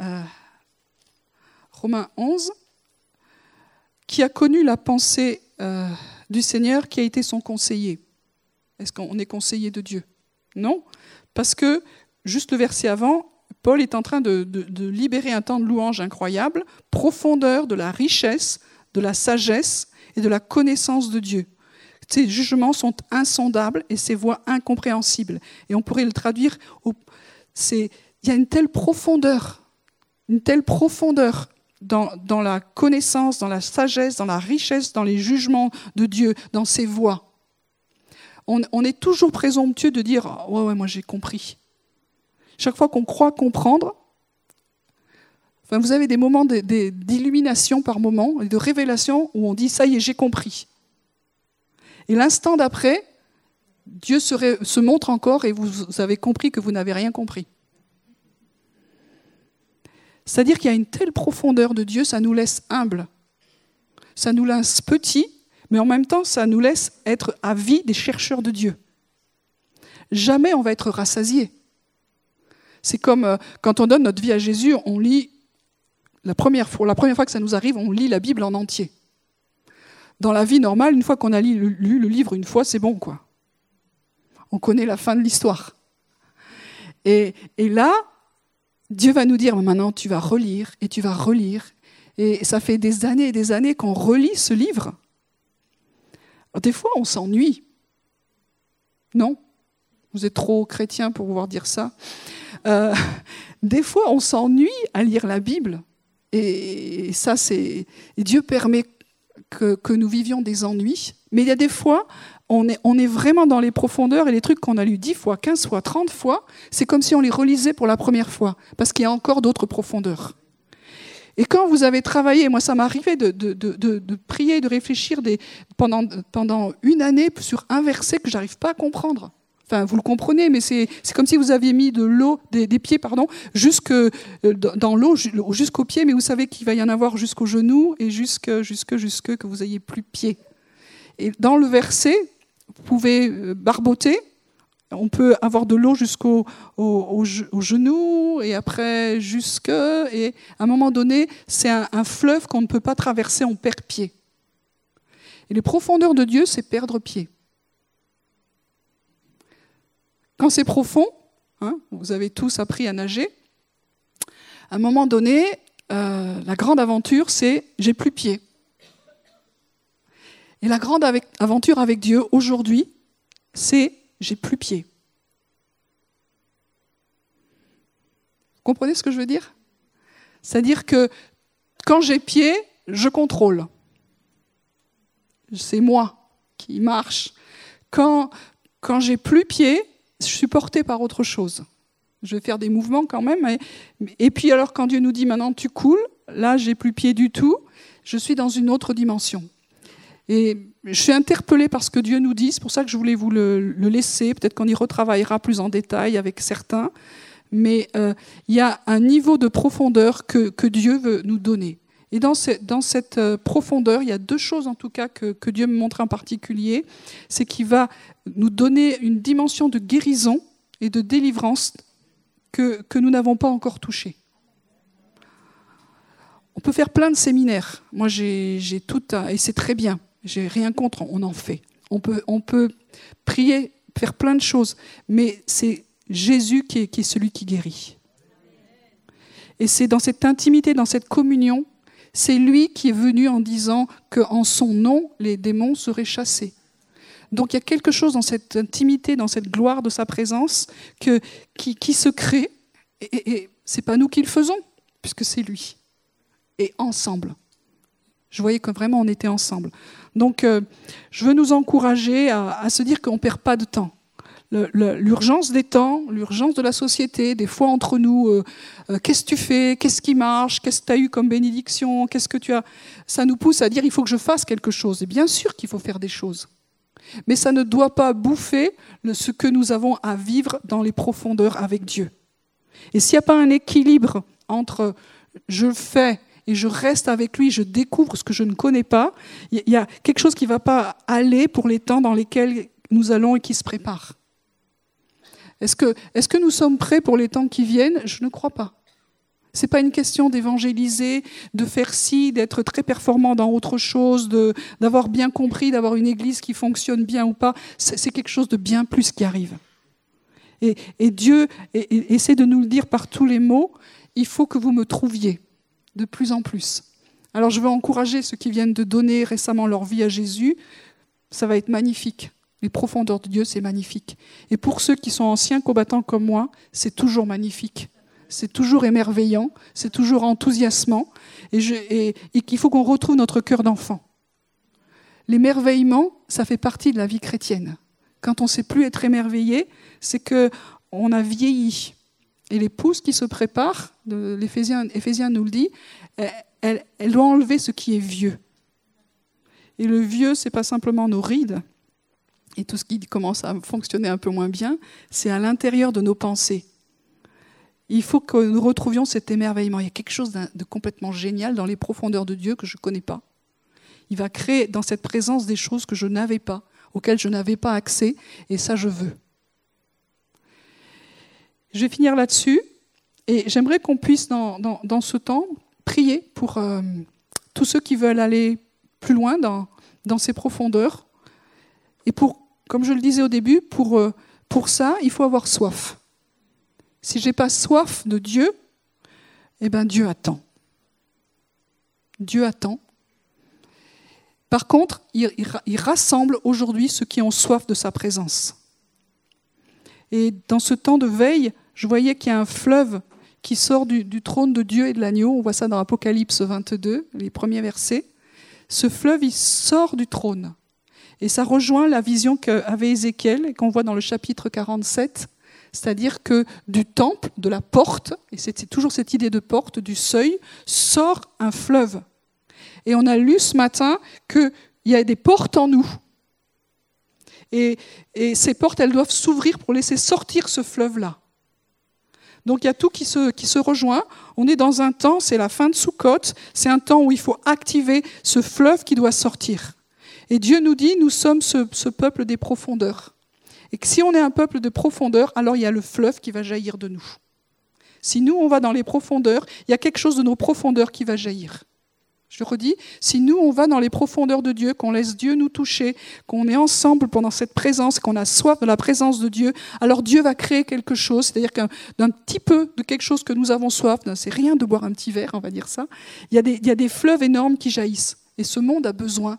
Euh, Romains 11, qui a connu la pensée du Seigneur, qui a été son conseiller Est-ce qu'on est conseiller de Dieu? Non, parce que juste le verset avant, Paul est en train de, de libérer un temps de louange incroyable, profondeur de la richesse, de la sagesse et de la connaissance de Dieu. Ces jugements sont insondables et ces voies incompréhensibles. Et on pourrait le traduire, il y a une telle profondeur, une telle profondeur dans, la connaissance, dans la sagesse, dans la richesse, dans les jugements de Dieu, dans ses voies. On, est toujours présomptueux de dire Ouais, ouais, moi j'ai compris. Chaque fois qu'on croit comprendre, vous avez des moments d'illumination par moment, de révélation où on dit Ça y est, j'ai compris. Et l'instant d'après, Dieu se montre encore et vous avez compris que vous n'avez rien compris. C'est-à-dire qu'il y a une telle profondeur de Dieu, ça nous laisse humbles. Ça nous laisse petits, mais en même temps, ça nous laisse être à vie des chercheurs de Dieu. Jamais on va être rassasié. C'est comme euh, quand on donne notre vie à Jésus, on lit, la première fois, la première fois que ça nous arrive, on lit la Bible en entier. Dans la vie normale, une fois qu'on a lu, le livre une fois, c'est bon, quoi. On connaît la fin de l'histoire. Et, et, là, Dieu va nous dire, maintenant tu vas relire et tu vas relire. Et ça fait des années et des années qu'on relit ce livre. Des fois, on s'ennuie. Non Vous êtes trop chrétien pour pouvoir dire ça. Euh, des fois, on s'ennuie à lire la Bible. Et ça, c'est. Dieu permet que, nous vivions des ennuis. Mais il y a des fois, on est, vraiment dans les profondeurs et les trucs qu'on a lus 10 fois, 15 fois, 30 fois, c'est comme si on les relisait pour la première fois, parce qu'il y a encore d'autres profondeurs. Et quand vous avez travaillé, moi ça m'est arrivé de, prier, de réfléchir pendant, pendant une année sur un verset que j'arrive pas à comprendre. Vous le comprenez, mais c'est comme si vous aviez mis de l'eau, des, pieds, pardon, jusque euh, dans l'eau, jusqu'aux pieds, mais vous savez qu'il va y en avoir jusqu'aux genoux et jusque, jusque, jusque que vous ayez plus pieds. Et dans le verset, vous pouvez euh, barboter. On peut avoir de l'eau jusqu'au au, genou et après jusque. Et à un moment donné, c'est un, fleuve qu'on ne peut pas traverser, on perd pied. Et les profondeurs de Dieu, c'est perdre pied. Quand c'est profond, hein, vous avez tous appris à nager, à un moment donné, euh, la grande aventure, c'est j'ai plus pied. Et la grande aventure avec Dieu aujourd'hui, c'est j'ai plus pied. Vous comprenez ce que je veux dire? C'est-à-dire que quand j'ai pied, je contrôle. C'est moi qui marche. Quand, quand j'ai plus pied, je suis porté par autre chose. Je vais faire des mouvements quand même. Et, puis alors quand Dieu nous dit maintenant tu coules, là j'ai plus pied du tout, je suis dans une autre dimension. Et je suis interpellée par ce que Dieu nous dit, c'est pour ça que je voulais vous le, laisser. Peut-être qu'on y retravaillera plus en détail avec certains. Mais euh, il y a un niveau de profondeur que Dieu veut nous donner. Et dans, cette euh, profondeur, il y a deux choses en tout cas que, Dieu me montre en particulier. C'est qu'il va nous donner une dimension de guérison et de délivrance que, nous n'avons pas encore touchée. On peut faire plein de séminaires. Moi, j'ai tout, et c'est très bien. J'ai rien contre, on en fait. On peut, on peut prier, faire plein de choses, mais c'est Jésus qui est, qui est celui qui guérit. Et c'est dans cette intimité, dans cette communion, c'est lui qui est venu en disant qu'en son nom, les démons seraient chassés. Donc il y a quelque chose dans cette intimité, dans cette gloire de sa présence qui, se crée, et, et ce n'est pas nous qui le faisons, puisque c'est lui. Et ensemble. Je voyais que vraiment on était ensemble. Donc, euh, je veux nous encourager à, se dire qu'on ne perd pas de temps. L'urgence des temps, l'urgence de la société, des fois entre nous, euh, euh, qu'est-ce que tu fais, qu'est-ce qui marche, qu'est-ce que tu as eu comme bénédiction, qu'est-ce que tu as, ça nous pousse à dire il faut que je fasse quelque chose. Et bien sûr qu'il faut faire des choses, mais ça ne doit pas bouffer ce que nous avons à vivre dans les profondeurs avec Dieu. Et s'il n'y a pas un équilibre entre je fais et je reste avec lui, je découvre ce que je ne connais pas, il y a quelque chose qui ne va pas aller pour les temps dans lesquels nous allons et qui se préparent. Est-ce que, nous sommes prêts pour les temps qui viennent? Je ne crois pas. C'est pas une question d'évangéliser, de faire ci, d'être très performant dans autre chose, d'avoir bien compris, d'avoir une église qui fonctionne bien ou pas. C'est quelque chose de bien plus qui arrive. Et, Dieu essaie de nous le dire par tous les mots. Il faut que vous me trouviez de plus en plus. Alors je veux encourager ceux qui viennent de donner récemment leur vie à Jésus. Ça va être magnifique. Les profondeurs de Dieu, c'est magnifique. Et pour ceux qui sont anciens combattants comme moi, c'est toujours magnifique c'est toujours émerveillant, c'est toujours enthousiasmant, et, qu'il faut qu'on retrouve notre cœur d'enfant. L'émerveillement, ça fait partie de la vie chrétienne. Quand on ne sait plus être émerveillé, c'est que on a vieilli. Et l'épouse qui se prépare, l'Éphésien nous le dit, elle, elle, doit enlever ce qui est vieux. Et le vieux, c'est pas simplement nos rides et tout ce qui commence à fonctionner un peu moins bien, c'est à l'intérieur de nos pensées il faut que nous retrouvions cet émerveillement. Il y a quelque chose de complètement génial dans les profondeurs de Dieu que je ne connais pas. Il va créer dans cette présence des choses que je n'avais pas, auxquelles je n'avais pas accès, et ça je veux. Je vais finir là-dessus, et j'aimerais qu'on puisse dans, ce temps prier pour euh, tous ceux qui veulent aller plus loin dans, dans ces profondeurs. Et pour, comme je le disais au début, pour, euh, pour ça, il faut avoir soif. Si j'ai pas soif de Dieu, eh bien Dieu attend. Dieu attend. Par contre, il, rassemble aujourd'hui ceux qui ont soif de sa présence. Et dans ce temps de veille, je voyais qu'il y a un fleuve qui sort du, du trône de Dieu et de l'agneau. On voit ça dans Apocalypse 22, les premiers versets. Ce fleuve, il sort du trône. Et ça rejoint la vision qu'avait Ézéchiel et qu'on voit dans le chapitre 47 c'est-à-dire que du temple, de la porte, et c'est toujours cette idée de porte, du seuil, sort un fleuve. Et on a lu ce matin qu'il y a des portes en nous. Et, ces portes, elles doivent s'ouvrir pour laisser sortir ce fleuve-là. Donc il y a tout qui se, qui se rejoint. On est dans un temps, c'est la fin de Sukkot, c'est un temps où il faut activer ce fleuve qui doit sortir. Et Dieu nous dit, nous sommes ce peuple des profondeurs. Et que si on est un peuple de profondeur, alors il y a le fleuve qui va jaillir de nous. Si nous, on va dans les profondeurs, il y a quelque chose de nos profondeurs qui va jaillir. Je redis, si nous, on va dans les profondeurs de Dieu, qu'on laisse Dieu nous toucher, qu'on est ensemble pendant cette présence, qu'on a soif de la présence de Dieu, alors Dieu va créer quelque chose, c'est-à-dire qu'un petit peu de quelque chose que nous avons soif, c'est rien de boire un petit verre, on va dire ça, il y a des fleuves énormes qui jaillissent. Et ce monde a besoin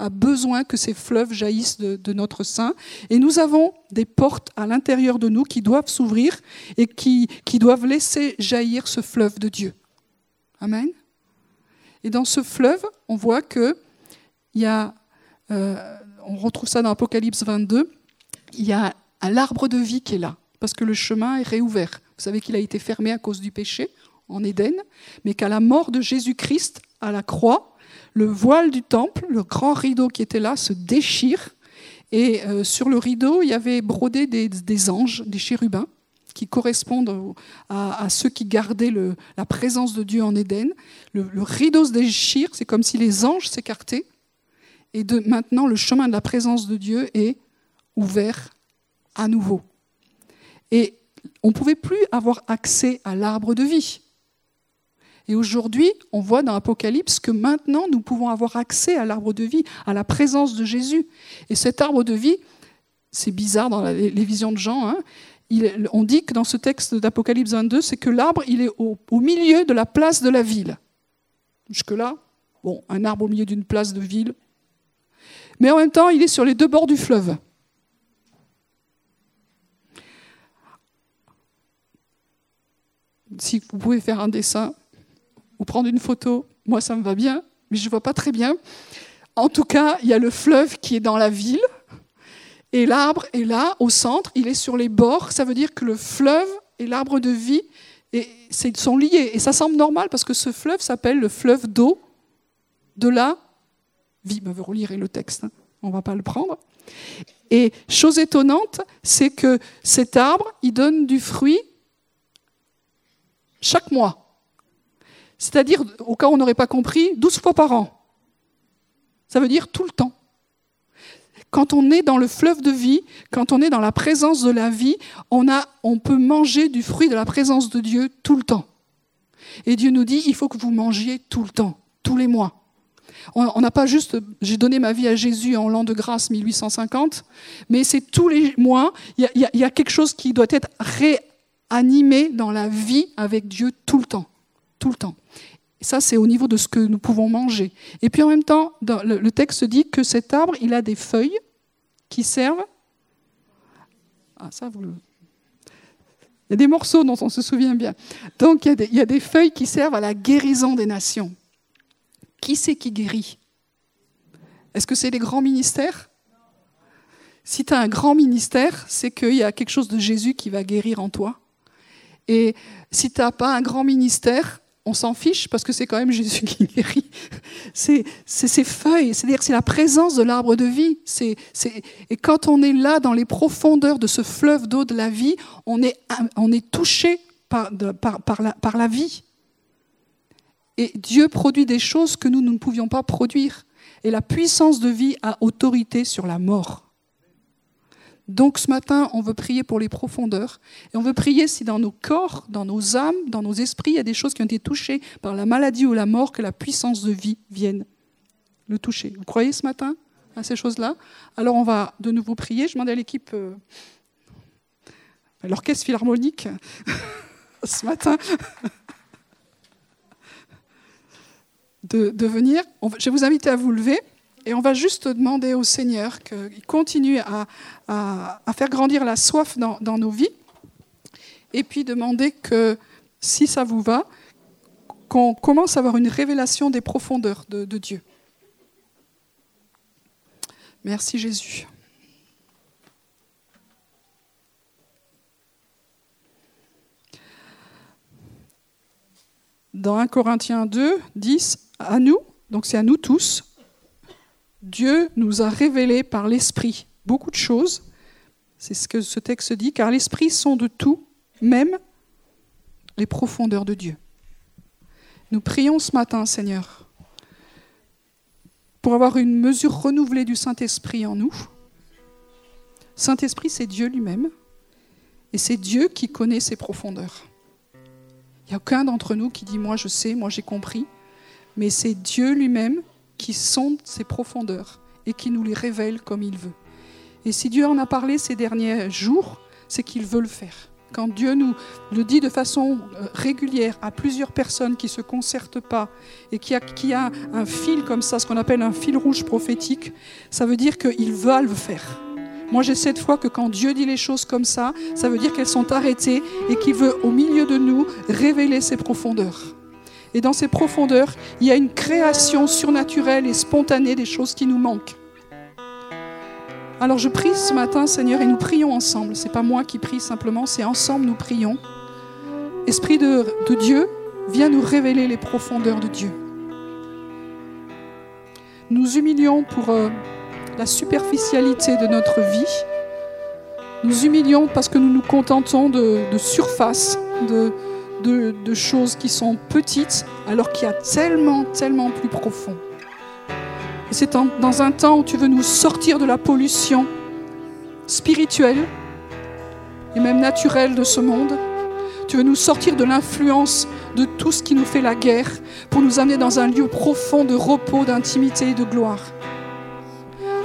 a besoin que ces fleuves jaillissent de, notre sein. Et nous avons des portes à l'intérieur de nous qui doivent s'ouvrir et qui, qui doivent laisser jaillir ce fleuve de Dieu. Amen. Et dans ce fleuve, on voit que il y a, euh, on retrouve ça dans Apocalypse 22, il y a un arbre de vie qui est là, parce que le chemin est réouvert. Vous savez qu'il a été fermé à cause du péché en Éden, mais qu'à la mort de Jésus-Christ à la croix, le voile du temple, le grand rideau qui était là, se déchire. Et euh, sur le rideau, il y avait brodé des, anges, des chérubins, qui correspondent à, ceux qui gardaient la présence de Dieu en Éden. Le, rideau se déchire, c'est comme si les anges s'écartaient. Et maintenant, le chemin de la présence de Dieu est ouvert à nouveau. Et on ne pouvait plus avoir accès à l'arbre de vie. Et aujourd'hui, on voit dans l'Apocalypse que maintenant, nous pouvons avoir accès à l'arbre de vie, à la présence de Jésus. Et cet arbre de vie, c'est bizarre dans les visions de Jean, hein, on dit que dans ce texte d'Apocalypse 22, c'est que l'arbre, il est au, milieu de la place de la ville. Jusque-là, bon, un arbre au milieu d'une place de ville. Mais en même temps, il est sur les deux bords du fleuve. Si vous pouvez faire un dessin, ou prendre une photo. Moi, ça me va bien, mais je ne vois pas très bien. En tout cas, il y a le fleuve qui est dans la ville, et l'arbre est là, au centre, il est sur les bords. Ça veut dire que le fleuve et l'arbre de vie sont liés. Et ça semble normal parce que ce fleuve s'appelle le fleuve d'eau de la vie. Vous relirez le texte, hein. on ne va pas le prendre. Et chose étonnante, c'est que cet arbre, il donne du fruit chaque mois. C'est-à-dire, au cas où on n'aurait pas compris, 12 fois par an. Ça veut dire tout le temps. Quand on est dans le fleuve de vie, quand on est dans la présence de la vie, on, a, on peut manger du fruit de la présence de Dieu tout le temps. Et Dieu nous dit, il faut que vous mangiez tout le temps, tous les mois. On n'a pas juste, j'ai donné ma vie à Jésus en l'an de grâce 1850, mais c'est tous les mois, il y, a quelque chose qui doit être réanimé dans la vie avec Dieu tout le temps. Tout le temps. Ça, c'est au niveau de ce que nous pouvons manger. Et puis en même temps, le texte dit que cet arbre, il a des feuilles qui servent. Ah, ça, vous le il y a des morceaux dont on se souvient bien. Donc il y, a des, feuilles qui servent à la guérison des nations. Qui c'est qui guérit? Est-ce que c'est les grands ministères? Si tu as un grand ministère, c'est qu'il y a quelque chose de Jésus qui va guérir en toi. Et si tu n'as pas un grand ministère, on s'en fiche parce que c'est quand même Jésus qui guérit. C'est ces feuilles, c'est-à-dire c'est la présence de l'arbre de vie. et quand on est là dans les profondeurs de ce fleuve d'eau de la vie, on est, touché par, la, vie. Et Dieu produit des choses que nous ne pouvions pas produire. Et la puissance de vie a autorité sur la mort. Donc ce matin, on veut prier pour les profondeurs. Et on veut prier si dans nos corps, dans nos âmes, dans nos esprits, il y a des choses qui ont été touchées par la maladie ou la mort, que la puissance de vie vienne le toucher. Vous croyez ce matin à ces choses-là? Alors on va de nouveau prier. Je demande à l'équipe, euh, l'orchestre philharmonique, ce matin, de, de venir. Je vais vous inviter à vous lever. Et on va juste demander au Seigneur qu'il continue à, faire grandir la soif dans, nos vies. Et puis demander que, si ça vous va, qu'on commence à avoir une révélation des profondeurs de, de Dieu. Merci Jésus. Dans 1 Corinthiens 2, 10, à nous, donc c'est à nous tous, Dieu nous a révélé par l'Esprit beaucoup de choses. C'est ce que ce texte dit, car l'Esprit sont de tout, même les profondeurs de Dieu. Nous prions ce matin, Seigneur, pour avoir une mesure renouvelée du Saint-Esprit en nous. Saint-Esprit, c'est Dieu lui-même, et c'est Dieu qui connaît ses profondeurs. Il n'y a aucun d'entre nous qui dit, moi je sais, moi j'ai compris, mais c'est Dieu lui-même qui sonde ses profondeurs et qui nous les révèle comme il veut. Et si Dieu en a parlé ces derniers jours, c'est qu'il veut le faire. Quand Dieu nous le dit de façon euh, régulière à plusieurs personnes qui ne se concertent pas et qui a, qui a un fil comme ça, ce qu'on appelle un fil rouge prophétique, ça veut dire qu'il va le faire. Moi, j'ai cette foi que quand Dieu dit les choses comme ça, ça veut dire qu'elles sont arrêtées et qu'il veut, au milieu de nous, révéler ses profondeurs. Et dans ces profondeurs, il y a une création surnaturelle et spontanée des choses qui nous manquent. Alors je prie ce matin, Seigneur, et nous prions ensemble. Ce n'est pas moi qui prie simplement, c'est ensemble nous prions. Esprit de, Dieu, viens nous révéler les profondeurs de Dieu. Nous humilions pour euh, la superficialité de notre vie. Nous humilions parce que nous nous contentons de, de surface, de, de, choses qui sont petites alors qu'il y a tellement, tellement plus profond. Et c'est dans un temps où tu veux nous sortir de la pollution spirituelle et même naturelle de ce monde. Tu veux nous sortir de l'influence de tout ce qui nous fait la guerre pour nous amener dans un lieu profond de repos, d'intimité et de gloire.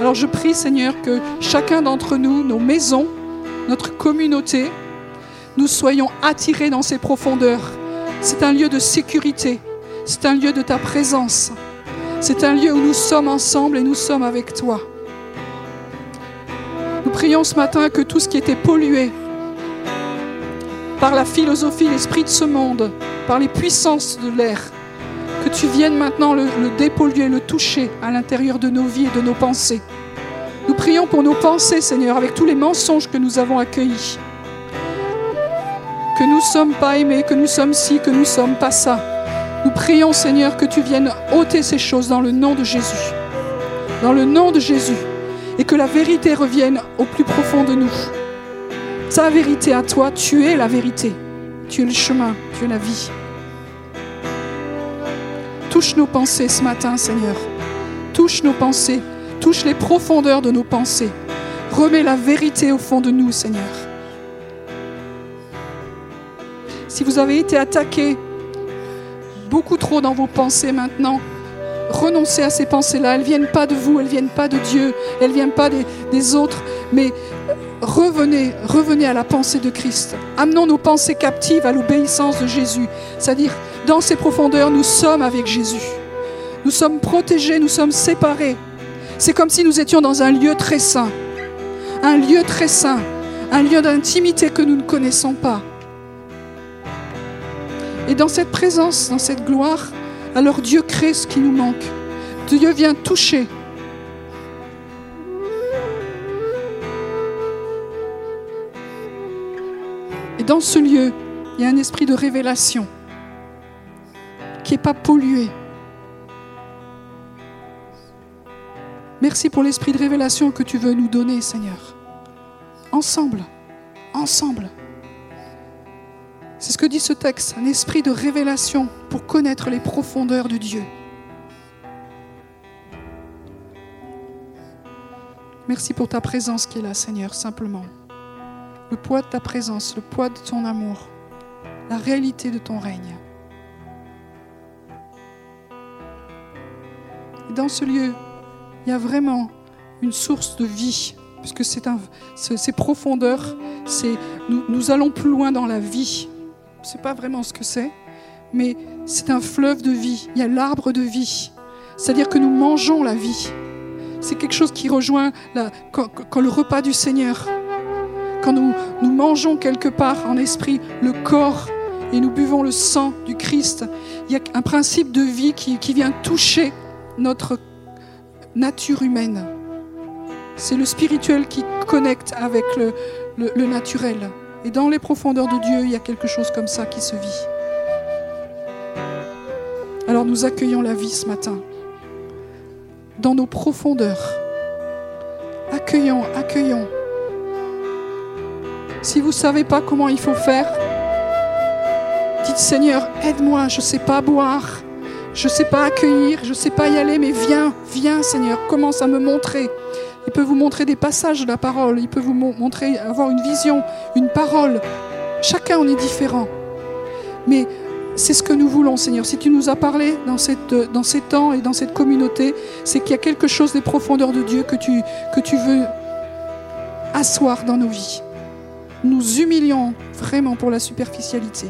Alors je prie Seigneur que chacun d'entre nous, nos maisons, notre communauté, nous soyons attirés dans ces profondeurs. C'est un lieu de sécurité, c'est un lieu de ta présence, c'est un lieu où nous sommes ensemble et nous sommes avec toi. Nous prions ce matin que tout ce qui était pollué par la philosophie, l'esprit de ce monde, par les puissances de l'air, que tu viennes maintenant le, le dépolluer, le toucher à l'intérieur de nos vies et de nos pensées. Nous prions pour nos pensées, Seigneur, avec tous les mensonges que nous avons accueillis que nous ne sommes pas aimés, que nous sommes ci, que nous ne sommes pas ça. Nous prions, Seigneur, que tu viennes ôter ces choses dans le nom de Jésus. Dans le nom de Jésus. Et que la vérité revienne au plus profond de nous. Ta vérité à toi, tu es la vérité. Tu es le chemin, tu es la vie. Touche nos pensées ce matin, Seigneur. Touche nos pensées. Touche les profondeurs de nos pensées. Remets la vérité au fond de nous, Seigneur. Si vous avez été attaqué beaucoup trop dans vos pensées maintenant. Renoncez à ces pensées-là. Elles ne viennent pas de vous, elles ne viennent pas de Dieu, elles ne viennent pas des, des autres. Mais revenez, revenez à la pensée de Christ. Amenons nos pensées captives à l'obéissance de Jésus. C'est-à-dire, dans ces profondeurs, nous sommes avec Jésus. Nous sommes protégés, nous sommes séparés. C'est comme si nous étions dans un lieu très saint. Un lieu très saint. Un lieu d'intimité que nous ne connaissons pas. Et dans cette présence, dans cette gloire, alors Dieu crée ce qui nous manque. Dieu vient toucher. Et dans ce lieu, il y a un esprit de révélation qui n'est pas pollué. Merci pour l'esprit de révélation que tu veux nous donner, Seigneur. Ensemble, ensemble. C'est ce que dit ce texte, un esprit de révélation pour connaître les profondeurs de Dieu. Merci pour ta présence qui est là, Seigneur, simplement. Le poids de ta présence, le poids de ton amour, la réalité de ton règne. dans ce lieu, il y a vraiment une source de vie, puisque c'est ces profondeurs, nous, nous allons plus loin dans la vie, ne sais pas vraiment ce que c'est, mais c'est un fleuve de vie. Il y a l'arbre de vie. C'est-à-dire que nous mangeons la vie. C'est quelque chose qui rejoint quand, le repas du Seigneur, quand nous, mangeons quelque part en esprit le corps et nous buvons le sang du Christ, il y a un principe de vie qui, vient toucher notre nature humaine. C'est le spirituel qui connecte avec le naturel. Et dans les profondeurs de Dieu, il y a quelque chose comme ça qui se vit. Alors nous accueillons la vie ce matin. Dans nos profondeurs. Accueillons, accueillons. Si vous ne savez pas comment il faut faire, dites Seigneur, aide-moi, je ne sais pas boire, je ne sais pas accueillir, je ne sais pas y aller, mais viens, viens Seigneur, commence à me montrer. Il peut vous montrer des passages de la parole. Il peut vous montrer, avoir une vision, une parole. Chacun en est différent. Mais c'est ce que nous voulons, Seigneur. Si tu nous as parlé dans, ces temps et dans cette communauté, c'est qu'il y a quelque chose des profondeurs de Dieu que tu veux asseoir dans nos vies. Nous humilions vraiment pour la superficialité.